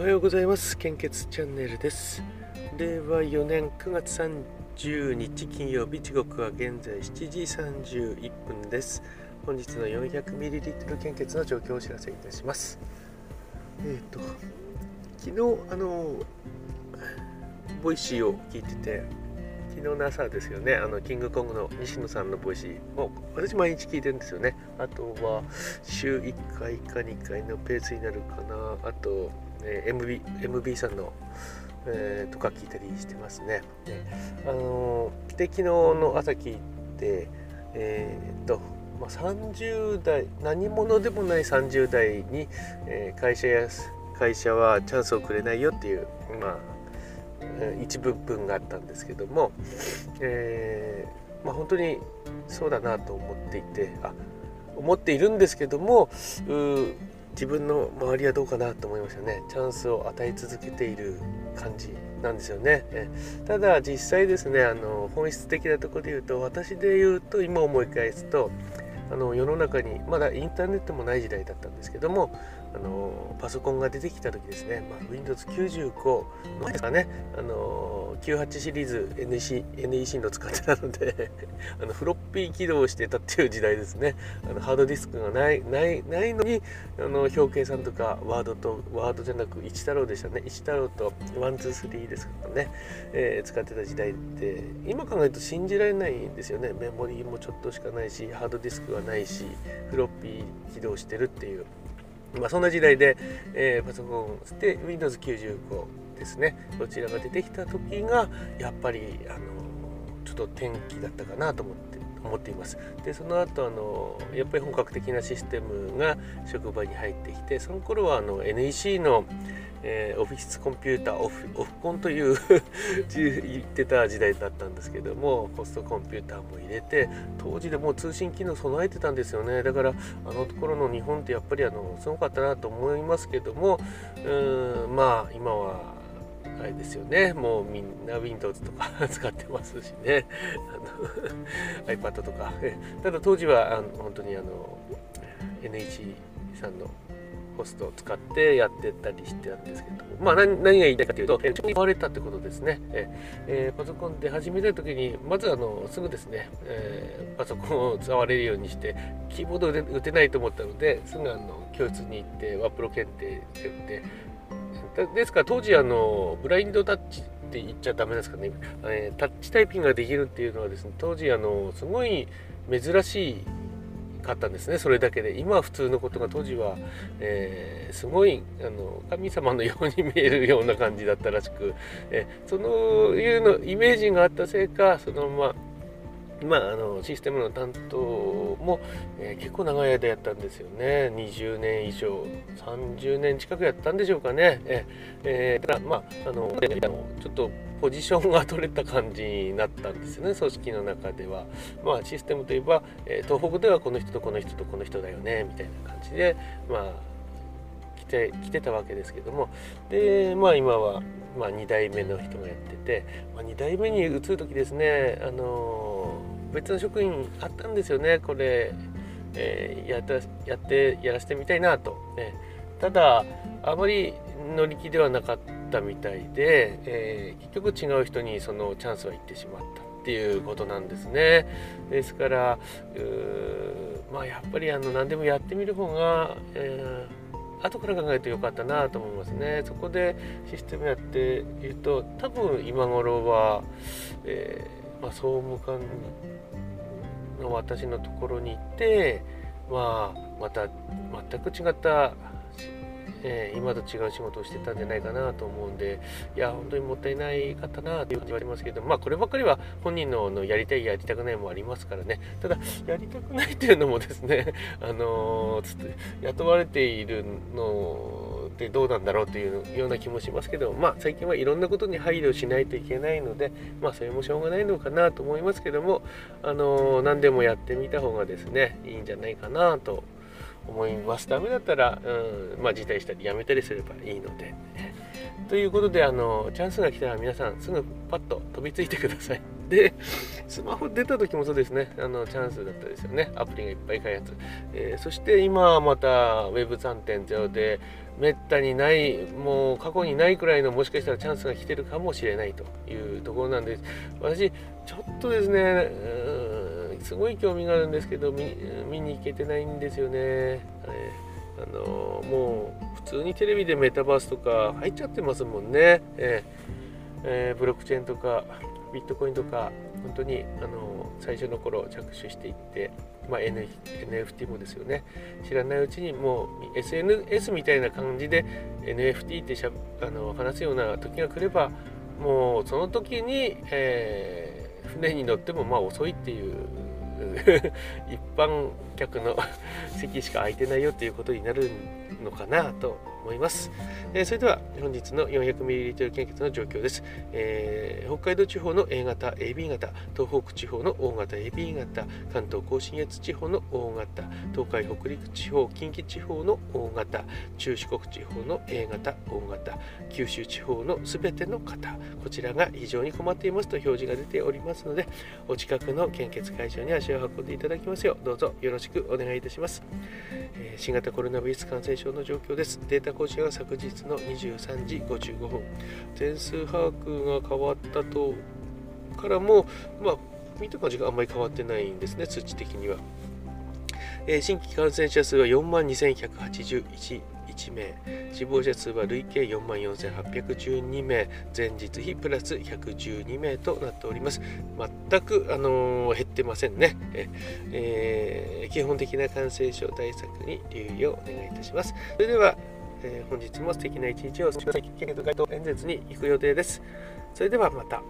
おはようございます。献血チャンネルです。令和4年9月30日金曜日時刻は現在7時31分です。本日の 400ml 献血の状況をお知らせいたします。えっ、ー、と昨日あの Voicy を聞いてて昨日の朝ですよねあのキングコングの西野さんの Voicy を私毎日聞いてるんですよね。あとは週1回か2回のペースになるかな。あと、え MB, MB さんのえー、とか聞いたりしてますね。であので昨日の朝聞いてえー、っと、まあ、30代何者でもない30代に、えー、会社や会社はチャンスをくれないよっていうまあ一部分があったんですけども、えー、まあ、本当にそうだなと思っていてあ思っているんですけども自分の周りはどうかなと思いましたね。チャンスを与え続けている感じなんですよね。ただ実際ですねあの本質的なところで言うと私で言うと今思い返すとあの世の中にまだインターネットもない時代だったんですけどもあのパソコンが出てきた時ですね、まあ、Windows95 前ですかね。あの98シリーズ NEC, NEC の使ってたので あのフロッピー起動してたっていう時代ですね。あのハードディスクがないないないのにあの表計算とかワードとワードじゃなく一太郎でしたね。一太郎と123ですからね、えー、使ってた時代って今考えると信じられないんですよね。メモリーもちょっとしかないしハードディスクはないしフロッピー起動してるっていう。まあ、そんな時代で、えー、パソコンで Windows95 ですね。こちらが出てきた時がやっぱりあのちょっと転機だったかなと思って思っています。でその後あのやっぱり本格的なシステムが職場に入ってきてその頃はあの NEC のえー、オフィスコンピューターオフオフコンという 言ってた時代だったんですけどもホストコンピューターも入れて当時でもう通信機能備えてたんですよね。だからあのところの日本ってやっぱりあのすごかったなと思いますけどもうんまあ今はあれですよね。もうみんな Windows とか 使ってますしね。あの iPad とか。ただ当時はあの本当にあの NEC さんのホストを使ってやってたりしてたんですけどまあ何が言いたいかというと、えー、買われたってことですね。えー、パソコンで始めた時に、まずあのすぐですね、えー、パソコンを触れるようにして、キーボードで打てないと思ったので、すぐあの教室に行って、ワープロ検定って言って、ですから当時あのブラインドタッチって言っちゃダメですかね、えー、タッチタイピングができるっていうのはですね当時あのすごい珍しいかったんですねそれだけで。今は普通のことが当時は、えー、すごいあの神様のように見えるような感じだったらしく、えー、そのいうのイメージがあったせいかそのまままあ、あのシステムの担当も、えー、結構長い間やったんですよね。20年以上30年近くやったんでしょうかね。え、えー、ただまああのちょっとポジションが取れた感じになったんですよね組織の中では。まあシステムといえば、えー、東北ではこの人とこの人とこの人だよねみたいな感じでまあ来て来てたわけですけども。でまあ今は、まあ、2代目の人がやってて、まあ、2代目に移る時ですねあの別の職員あったんですよね。これ、えー、やっやってやらせてみたいなと、ね、ただあまり乗り気ではなかったみたいで、えー、結局違う人にそのチャンスは行ってしまったっていうことなんですね。ですからまあやっぱりあの何でもやってみる方が、えー、後から考えるとよかったなと思いますね。そこでシステムやっていると多分今頃は、えー、まあ、総務官の私のところに行ってまあまた全く違ったえー、今と違う仕事をしてたんじゃないかなと思うんでいや本当にもったいないかったなという感じはありますけどまあこればっかりは本人ののやりたいやりたくないもありますからね。ただやりたくないっていうのもですねあのー、雇われているのでどうなんだろうというような気もしますけどまあ最近はいろんなことに配慮しないといけないのでまあそれもしょうがないのかなと思いますけどもあの、何でもやってみた方がですねいいんじゃないかなと思いますダメだったら、うんまあ、辞退したりやめたりすればいいので。ということであのチャンスが来たら皆さんすぐパッと飛びついてください。でスマホ出た時もそうですねあのチャンスだったですよねアプリがいっぱい開発、えー、そして今また Web3.0 でめったにないもう過去にないくらいのもしかしたらチャンスが来てるかもしれないというところなんで私ちょっとですねすごい興味があるんですけど見に行けてないんですよね。えあのもう普通にテレビでメタバースとか入っちゃってますもんね。えーえー、ブロックチェーンとかビットコインとか本当にあの最初の頃着手していって、まあ、N、NFT もですよね。知らないうちにもう SNS みたいな感じで NFT ってしゃあの話すような時が来ればもうその時に、えー、船に乗ってもまあ遅いっていう 一般客の 席しか空いてないよっていうことになるのかなと思います。えー、それでは本日の 400ml 献血の状況です、えー、北海道地方の A 型、AB 型、東北地方の O 型、AB 型、関東甲信越地方の O 型、東海北陸地方、近畿地方の O 型、中四国地方の A 型、O 型、九州地方のすべての方、こちらが非常に困っていますと表示が出ておりますので、お近くの献血会場に足を運んでいただきますよう、どうぞよろしくお願いいたします。えー、新型コロナウイルス感染症の状況です。データ更新は昨日の23時55分。点数把握が変わったとからも、まあ、見た感じがあんまり変わってないんですね、数値的には。えー、新規感染者数は4万2181 1名死亡者数は累計4万4812名前日比プラス112名となっております全く、あのー、減ってませんねえ、えー、基本的な感染症対策に留意をお願いいたしますそれでは、えー、本日も素敵な一日を過ごしてください。該当演説に行く予定です。それではまた。